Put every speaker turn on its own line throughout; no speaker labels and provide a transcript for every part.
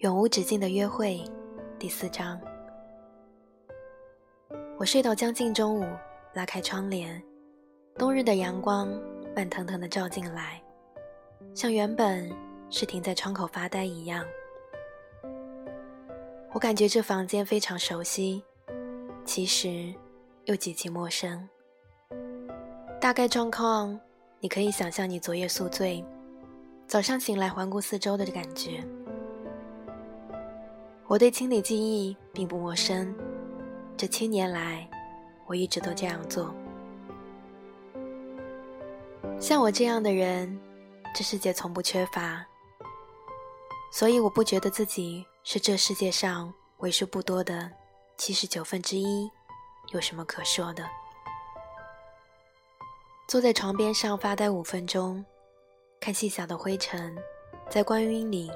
永无止境的约会，第四章。我睡到将近中午，拉开窗帘，冬日的阳光慢腾腾的照进来，像原本是停在窗口发呆一样。我感觉这房间非常熟悉，其实又极其陌生。大概状况，你可以想象你昨夜宿醉，早上醒来环顾四周的感觉。我对清理记忆并不陌生，这七年来，我一直都这样做。像我这样的人，这世界从不缺乏，所以我不觉得自己是这世界上为数不多的七十九分之一，有什么可说的？坐在床边上发呆五分钟，看细小的灰尘在光晕里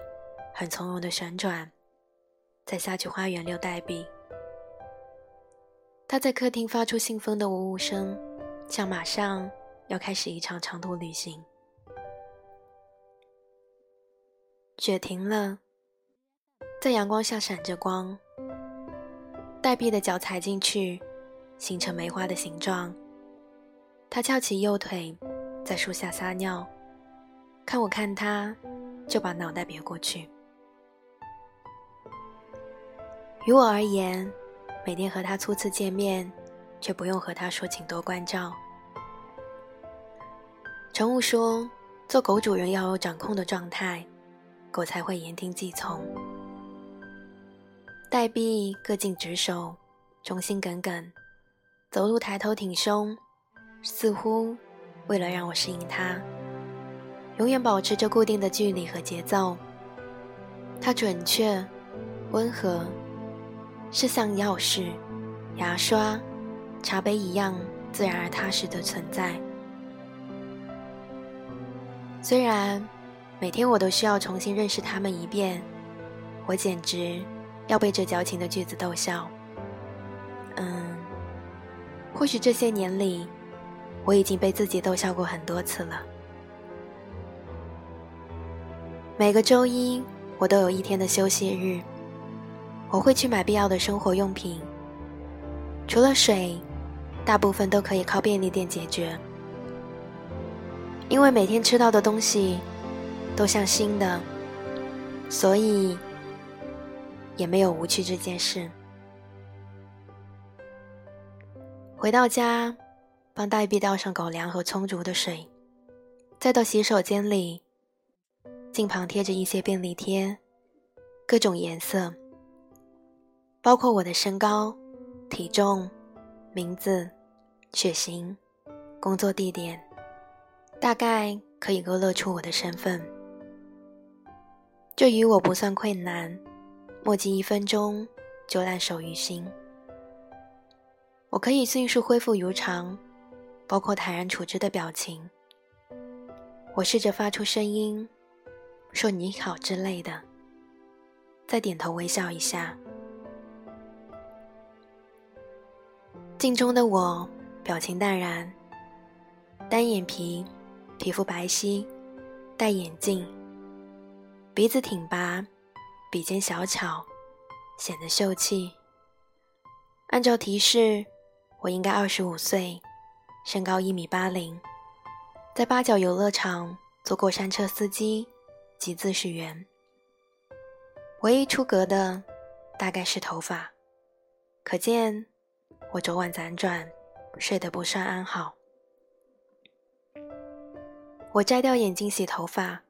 很从容的旋转。在下去花园溜代币。他在客厅发出信封的呜呜声，像马上要开始一场长途旅行。雪停了，在阳光下闪着光。黛碧的脚踩进去，形成梅花的形状。他翘起右腿，在树下撒尿，看我看他，就把脑袋别过去。于我而言，每天和他初次见面，却不用和他说请多关照。乘务说，做狗主人要有掌控的状态，狗才会言听计从。代币各尽职守，忠心耿耿，走路抬头挺胸，似乎为了让我适应他，永远保持着固定的距离和节奏。他准确，温和。是像钥匙、牙刷、茶杯一样自然而踏实的存在。虽然每天我都需要重新认识他们一遍，我简直要被这矫情的句子逗笑。嗯，或许这些年里，我已经被自己逗笑过很多次了。每个周一，我都有一天的休息日。我会去买必要的生活用品，除了水，大部分都可以靠便利店解决。因为每天吃到的东西都像新的，所以也没有无趣这件事。回到家，帮黛碧倒上狗粮和充足的水，再到洗手间里，镜旁贴着一些便利贴，各种颜色。包括我的身高、体重、名字、血型、工作地点，大概可以勾勒出我的身份。这与我不算困难，墨迹一分钟就烂熟于心。我可以迅速恢复如常，包括坦然处之的表情。我试着发出声音，说“你好”之类的，再点头微笑一下。镜中的我，表情淡然，单眼皮，皮肤白皙，戴眼镜，鼻子挺拔，鼻尖小巧，显得秀气。按照提示，我应该二十五岁，身高一米八零，在八角游乐场做过山车司机及自驶员。唯一出格的，大概是头发，可见。我昨晚辗转，睡得不算安好。我摘掉眼镜洗头发，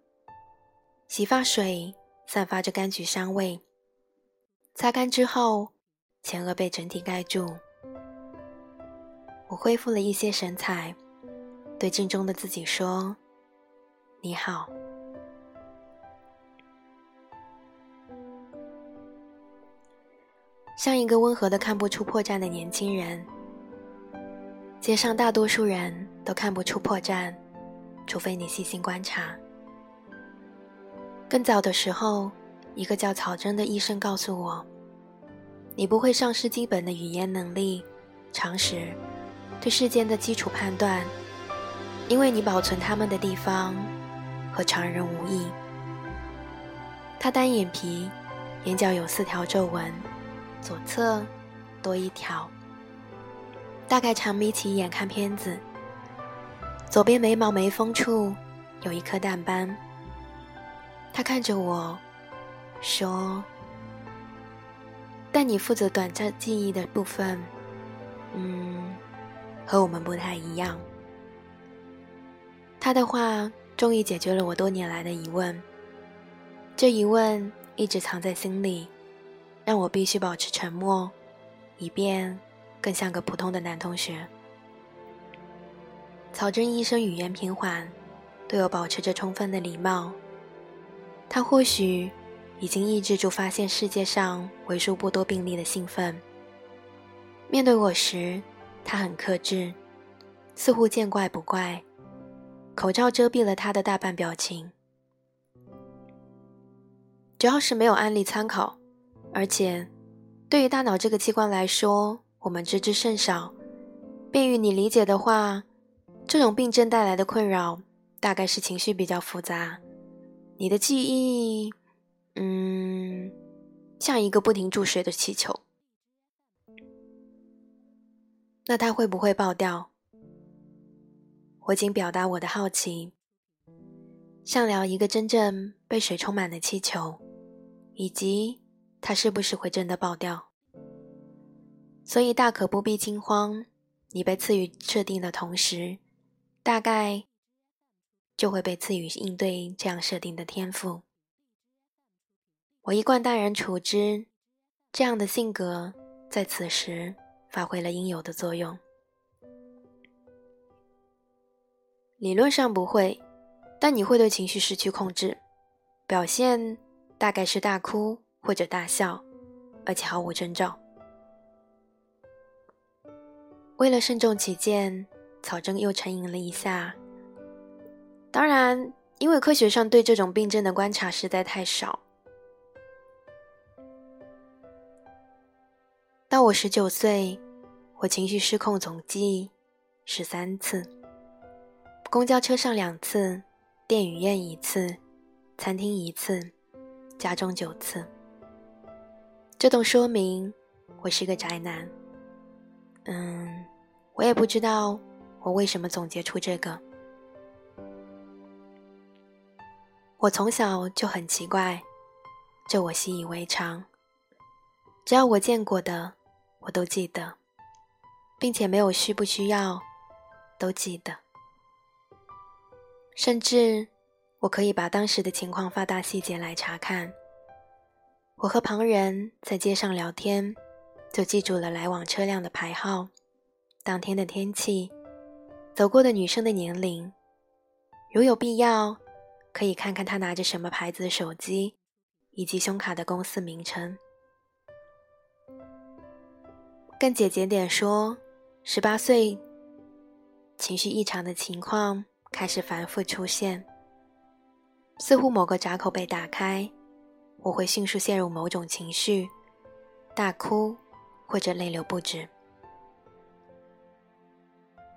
洗发水散发着柑橘香味。擦干之后，前额被整体盖住。我恢复了一些神采，对镜中的自己说：“你好。”像一个温和的看不出破绽的年轻人。街上大多数人都看不出破绽，除非你细心观察。更早的时候，一个叫曹真的医生告诉我：“你不会丧失基本的语言能力、常识、对世间的基础判断，因为你保存他们的地方和常人无异。”他单眼皮，眼角有四条皱纹，左侧多一条，大概常眯起眼看片子。左边眉毛眉峰处有一颗淡斑。他看着我，说：“但你负责短暂记忆的部分，嗯，和我们不太一样。”他的话终于解决了我多年来的疑问。这疑问一直藏在心里，让我必须保持沉默，以便更像个普通的男同学。曹真医生语言平缓，对我保持着充分的礼貌。他或许已经抑制住发现世界上为数不多病例的兴奋。面对我时，他很克制，似乎见怪不怪，口罩遮蔽了他的大半表情。主要是没有案例参考，而且对于大脑这个器官来说，我们知之甚少。便于你理解的话。这种病症带来的困扰，大概是情绪比较复杂。你的记忆，嗯，像一个不停注水的气球。那它会不会爆掉？我仅表达我的好奇，像聊一个真正被水充满的气球，以及它是不是会真的爆掉。所以大可不必惊慌，你被赐予设定的同时。大概就会被赐予应对这样设定的天赋。我一贯淡然处之，这样的性格在此时发挥了应有的作用。理论上不会，但你会对情绪失去控制，表现大概是大哭或者大笑，而且毫无征兆。为了慎重起见。曹真又沉吟了一下。当然，因为科学上对这种病症的观察实在太少。到我十九岁，我情绪失控总计十三次，公交车上两次，电影院一次，餐厅一次，家中九次。这都说明我是个宅男。嗯，我也不知道。我为什么总结出这个？我从小就很奇怪，这我习以为常。只要我见过的，我都记得，并且没有需不需要，都记得。甚至我可以把当时的情况放大细节来查看。我和旁人在街上聊天，就记住了来往车辆的牌号，当天的天气。走过的女生的年龄，如有必要，可以看看她拿着什么牌子的手机，以及胸卡的公司名称。更简洁点说，十八岁，情绪异常的情况开始反复出现，似乎某个闸口被打开，我会迅速陷入某种情绪，大哭或者泪流不止。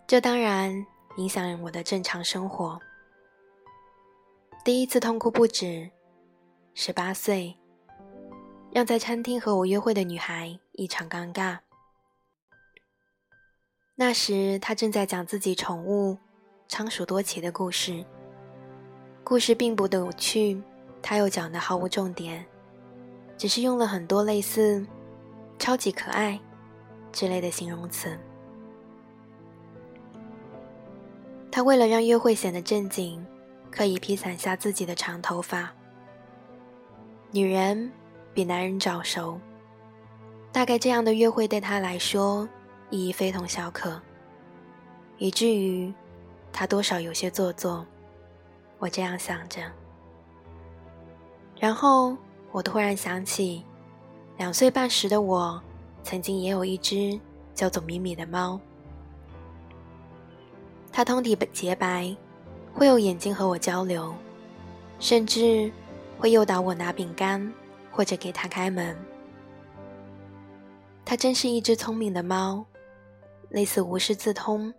这当然影响了我的正常生活。第一次痛哭不止，十八岁，让在餐厅和我约会的女孩异常尴尬。那时她正在讲自己宠物仓鼠多奇的故事，故事并不有趣，他又讲的毫无重点，只是用了很多类似“超级可爱”之类的形容词。他为了让约会显得正经，刻意披散下自己的长头发。女人比男人早熟，大概这样的约会对他来说意义非同小可，以至于他多少有些做作。我这样想着，然后我突然想起，两岁半时的我，曾经也有一只叫做米米的猫。它通体洁白，会用眼睛和我交流，甚至会诱导我拿饼干或者给它开门。它真是一只聪明的猫，类似无师自通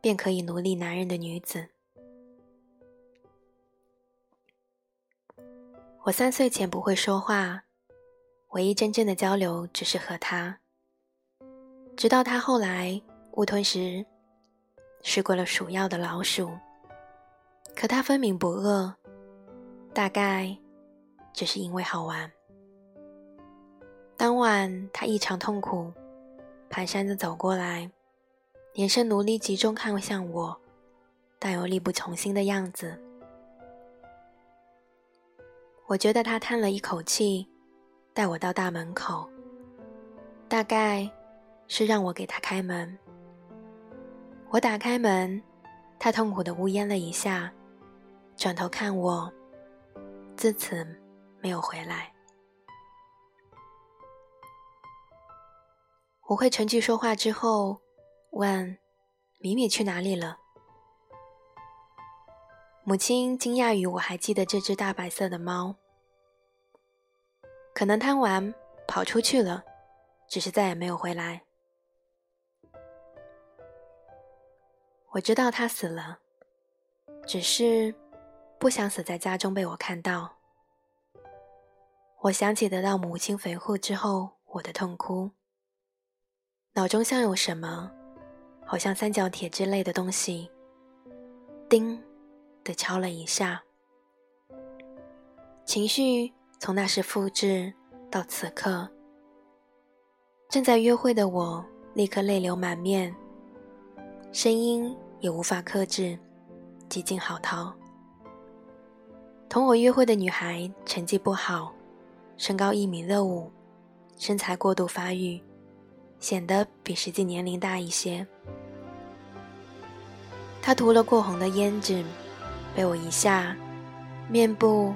便可以奴隶男人的女子。我三岁前不会说话，唯一真正的交流只是和他。直到他后来误吞食试过了鼠药的老鼠，可他分明不饿，大概只是因为好玩。当晚他异常痛苦，蹒跚着走过来，眼神努力集中看向我，但又力不从心的样子。我觉得他叹了一口气，带我到大门口，大概是让我给他开门。我打开门，他痛苦的呜咽了一下，转头看我，自此没有回来。我会成句说话之后，问：“米米去哪里了？”母亲惊讶于我还记得这只大白色的猫，可能贪玩跑出去了，只是再也没有回来。我知道他死了，只是不想死在家中被我看到。我想起得到母亲肥护之后我的痛哭。脑中像有什么，好像三角铁之类的东西，叮的敲了一下。情绪从那时复制到此刻，正在约会的我立刻泪流满面，声音也无法克制，几近嚎啕。同我约会的女孩成绩不好，身高一米六五，身材过度发育。显得比实际年龄大一些。她涂了过红的胭脂，被我一下，面部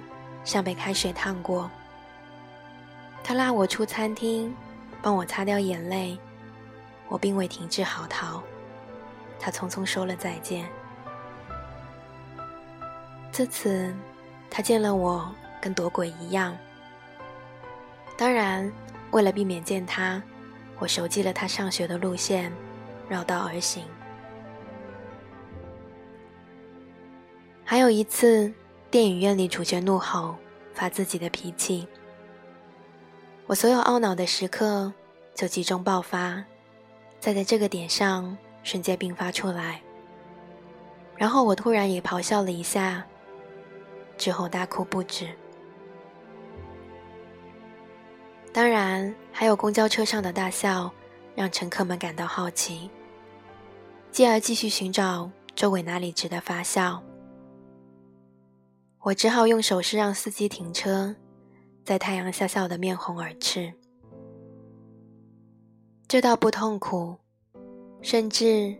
像被开水烫过。他拉我出餐厅，帮我擦掉眼泪。我并未停止嚎啕，他匆匆说了再见。自此，他见了我跟躲鬼一样。当然，为了避免见他。我熟记了他上学的路线，绕道而行。还有一次，电影院里主角怒吼，发自己的脾气，我所有懊恼的时刻就集中爆发，再在这个点上瞬间并发出来。然后我突然也咆哮了一下，之后大哭不止。当然，还有公交车上的大笑，让乘客们感到好奇，继而继续寻找周围哪里值得发笑。我只好用手势让司机停车，在太阳下笑得面红耳赤。这倒不痛苦，甚至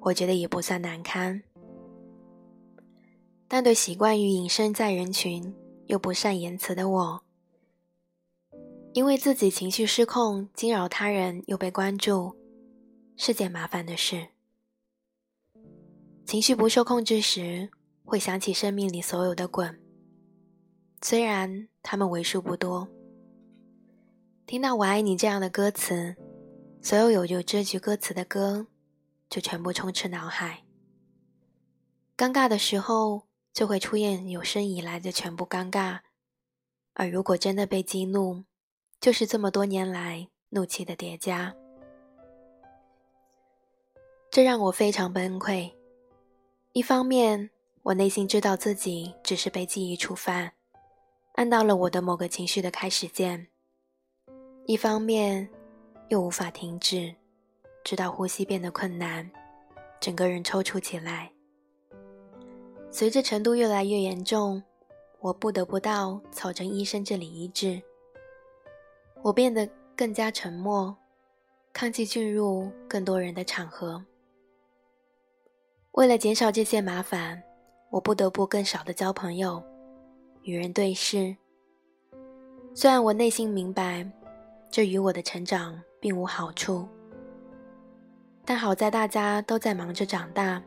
我觉得也不算难堪。但对习惯于隐身在人群又不善言辞的我，因为自己情绪失控，惊扰他人又被关注，是件麻烦的事。情绪不受控制时，会想起生命里所有的滚，虽然他们为数不多。听到“我爱你”这样的歌词，所有有有这句歌词的歌，就全部充斥脑海。尴尬的时候，就会出现有生以来的全部尴尬，而如果真的被激怒，就是这么多年来怒气的叠加，这让我非常崩溃。一方面，我内心知道自己只是被记忆触犯，按到了我的某个情绪的开始键；一方面，又无法停止，直到呼吸变得困难，整个人抽搐起来。随着程度越来越严重，我不得不到草城医生这里医治。我变得更加沉默，抗拒进入更多人的场合。为了减少这些麻烦，我不得不更少的交朋友，与人对视。虽然我内心明白，这与我的成长并无好处，但好在大家都在忙着长大。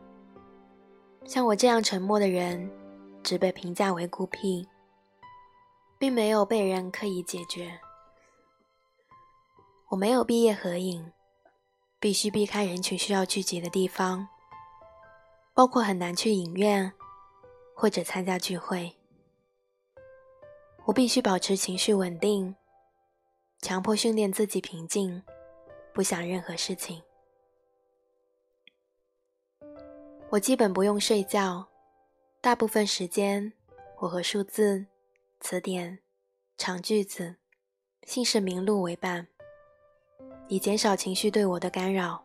像我这样沉默的人，只被评价为孤僻，并没有被人刻意解决。我没有毕业合影，必须避开人群需要聚集的地方，包括很难去影院或者参加聚会。我必须保持情绪稳定，强迫训练自己平静，不想任何事情。我基本不用睡觉，大部分时间我和数字、词典、长句子、姓氏名录为伴，以减少情绪对我的干扰。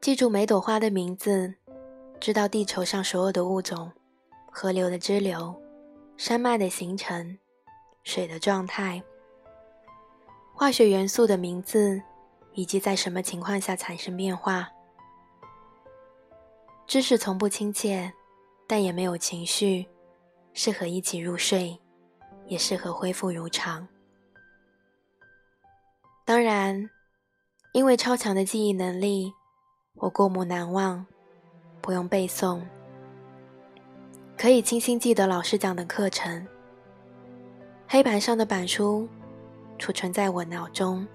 记住每朵花的名字，知道地球上所有的物种、河流的支流、山脉的形成、水的状态、化学元素的名字，以及在什么情况下产生变化。知识从不亲切，但也没有情绪，适合一起入睡，也适合恢复如常。当然，因为超强的记忆能力，我过目难忘，不用背诵，可以清晰记得老师讲的课程。黑板上的板书储存在我脑中，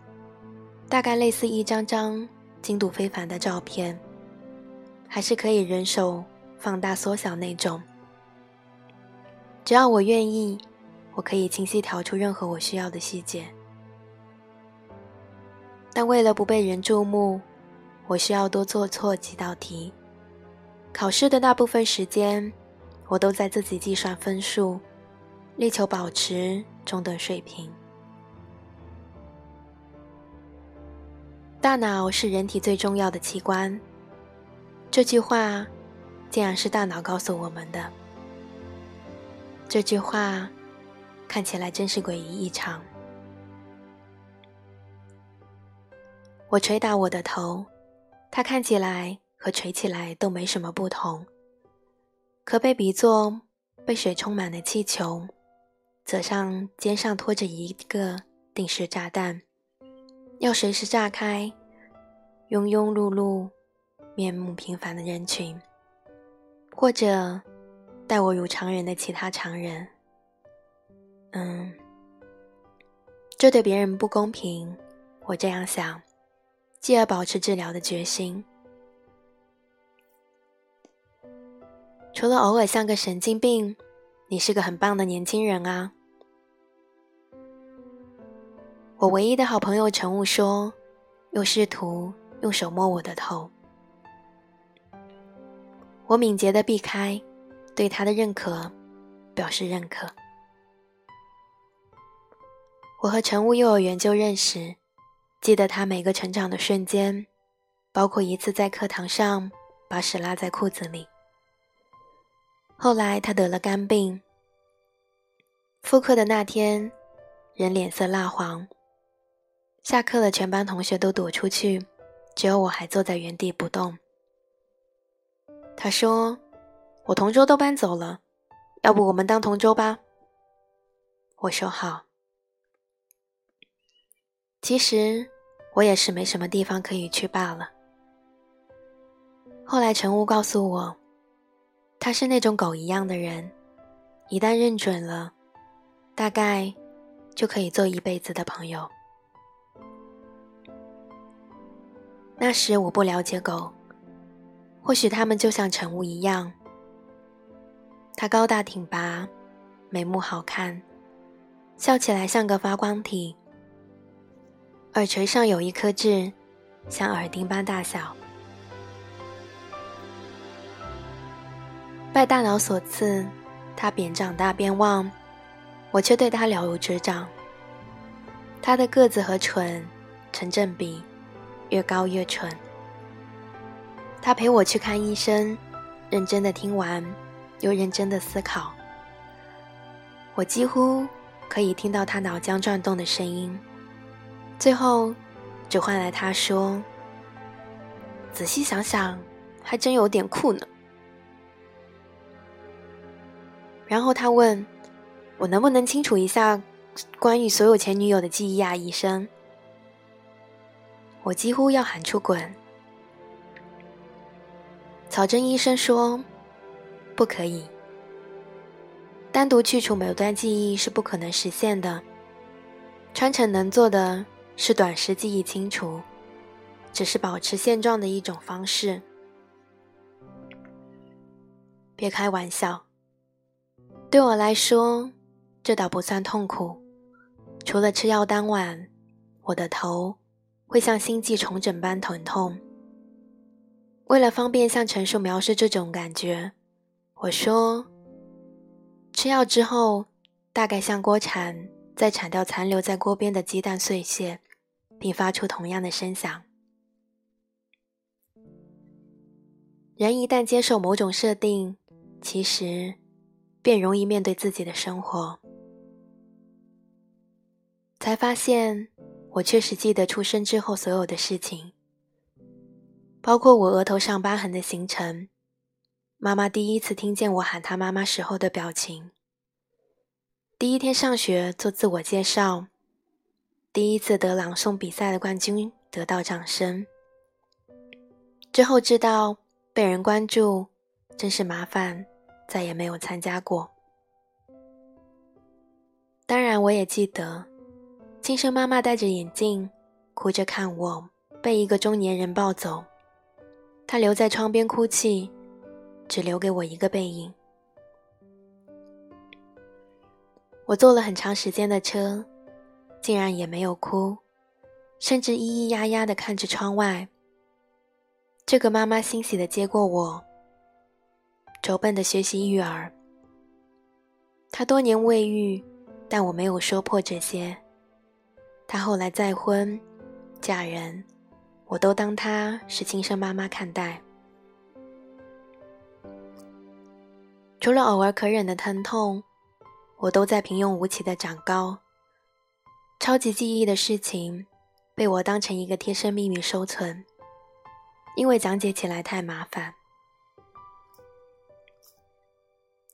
大概类似一张张精度非凡的照片。还是可以人手放大缩小那种。只要我愿意，我可以清晰调出任何我需要的细节。但为了不被人注目，我需要多做错几道题。考试的大部分时间，我都在自己计算分数，力求保持中等水平。大脑是人体最重要的器官。这句话，竟然是大脑告诉我们的。这句话，看起来真是诡异异常。我捶打我的头，它看起来和垂起来都没什么不同，可被比作被水充满的气球，则上肩上拖着一个定时炸弹，要随时炸开，庸庸碌碌。面目平凡的人群，或者待我如常人的其他常人，嗯，这对别人不公平。我这样想，继而保持治疗的决心。除了偶尔像个神经病，你是个很棒的年轻人啊！我唯一的好朋友陈雾说，又试图用手摸我的头。我敏捷的避开，对他的认可表示认可。我和陈雾幼儿园就认识，记得他每个成长的瞬间，包括一次在课堂上把屎拉在裤子里。后来他得了肝病，复课的那天，人脸色蜡黄。下课了，全班同学都躲出去，只有我还坐在原地不动。他说：“我同桌都搬走了，要不我们当同桌吧？”我说：“好。”其实我也是没什么地方可以去罢了。后来陈雾告诉我，他是那种狗一样的人，一旦认准了，大概就可以做一辈子的朋友。那时我不了解狗。或许他们就像晨雾一样，他高大挺拔，眉目好看，笑起来像个发光体，耳垂上有一颗痣，像耳钉般大小。拜大脑所赐，他边长大边旺，我却对他了如指掌。他的个子和蠢成正比，越高越蠢。他陪我去看医生，认真的听完，又认真的思考。我几乎可以听到他脑浆转动的声音，最后只换来他说：“仔细想想，还真有点酷呢。”然后他问我能不能清楚一下关于所有前女友的记忆啊，医生。我几乎要喊出滚。曹真医生说：“不可以，单独去除某段记忆是不可能实现的。川成能做的是短时记忆清除，只是保持现状的一种方式。别开玩笑，对我来说，这倒不算痛苦，除了吃药当晚，我的头会像心悸重整般疼痛。为了方便向陈述描述这种感觉，我说：吃药之后，大概像锅铲在铲掉残留在锅边的鸡蛋碎屑，并发出同样的声响。人一旦接受某种设定，其实便容易面对自己的生活。才发现，我确实记得出生之后所有的事情。包括我额头上疤痕的形成，妈妈第一次听见我喊她妈妈时候的表情，第一天上学做自我介绍，第一次得朗诵比赛的冠军得到掌声，之后知道被人关注真是麻烦，再也没有参加过。当然，我也记得亲生妈妈戴着眼镜，哭着看我被一个中年人抱走。她留在窗边哭泣，只留给我一个背影。我坐了很长时间的车，竟然也没有哭，甚至咿咿呀呀的看着窗外。这个妈妈欣喜的接过我，拙笨的学习育儿。她多年未育，但我没有说破这些。她后来再婚，嫁人。我都当她是亲生妈妈看待，除了偶尔可忍的疼痛，我都在平庸无奇的长高。超级记忆的事情被我当成一个贴身秘密收存，因为讲解起来太麻烦。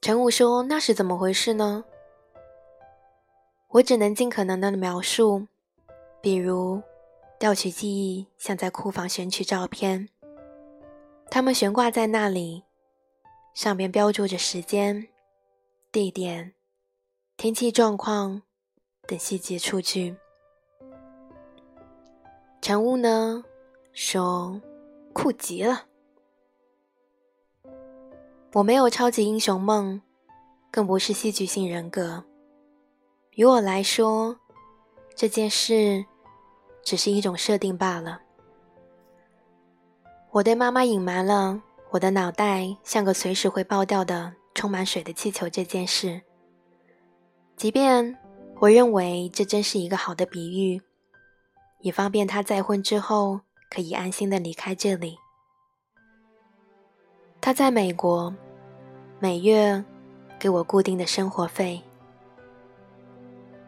陈武说：“那是怎么回事呢？”我只能尽可能的描述，比如。调取记忆，像在库房选取照片，它们悬挂在那里，上边标注着时间、地点、天气状况等细节数据。陈雾呢说：“酷极了！我没有超级英雄梦，更不是戏剧性人格。于我来说，这件事……”只是一种设定罢了。我对妈妈隐瞒了我的脑袋像个随时会爆掉的充满水的气球这件事，即便我认为这真是一个好的比喻，以方便她再婚之后可以安心的离开这里。他在美国，每月给我固定的生活费，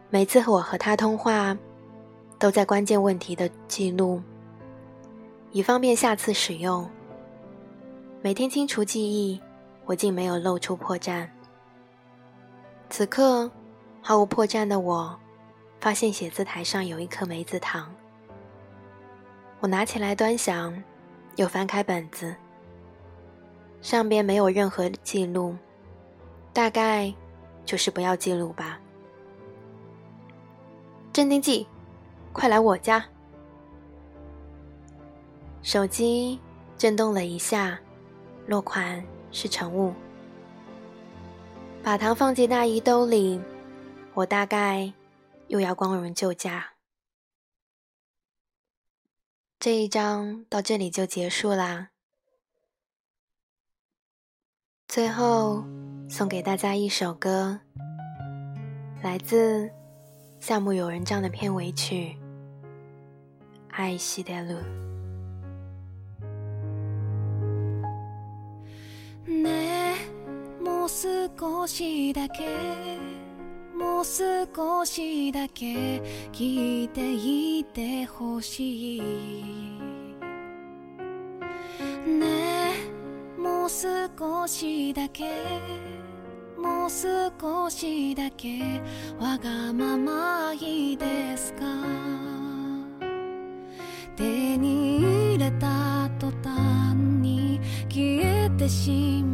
每次我和他通话。都在关键问题的记录，以方便下次使用。每天清除记忆，我竟没有露出破绽。此刻，毫无破绽的我，发现写字台上有一颗梅子糖。我拿起来端详，又翻开本子，上边没有任何记录，大概就是不要记录吧。镇定剂。快来我家！手机震动了一下，落款是晨雾。把糖放进大衣兜里，我大概又要光荣救驾。这一章到这里就结束啦。最后送给大家一首歌，来自。夏目友人帐的片尾曲《爱惜的路》。
ねもう少しだけもう少しだけ聞いていてほしいねも 少しだけもう少しだけわがままいいですか？手に入れた途端に消えてしまう。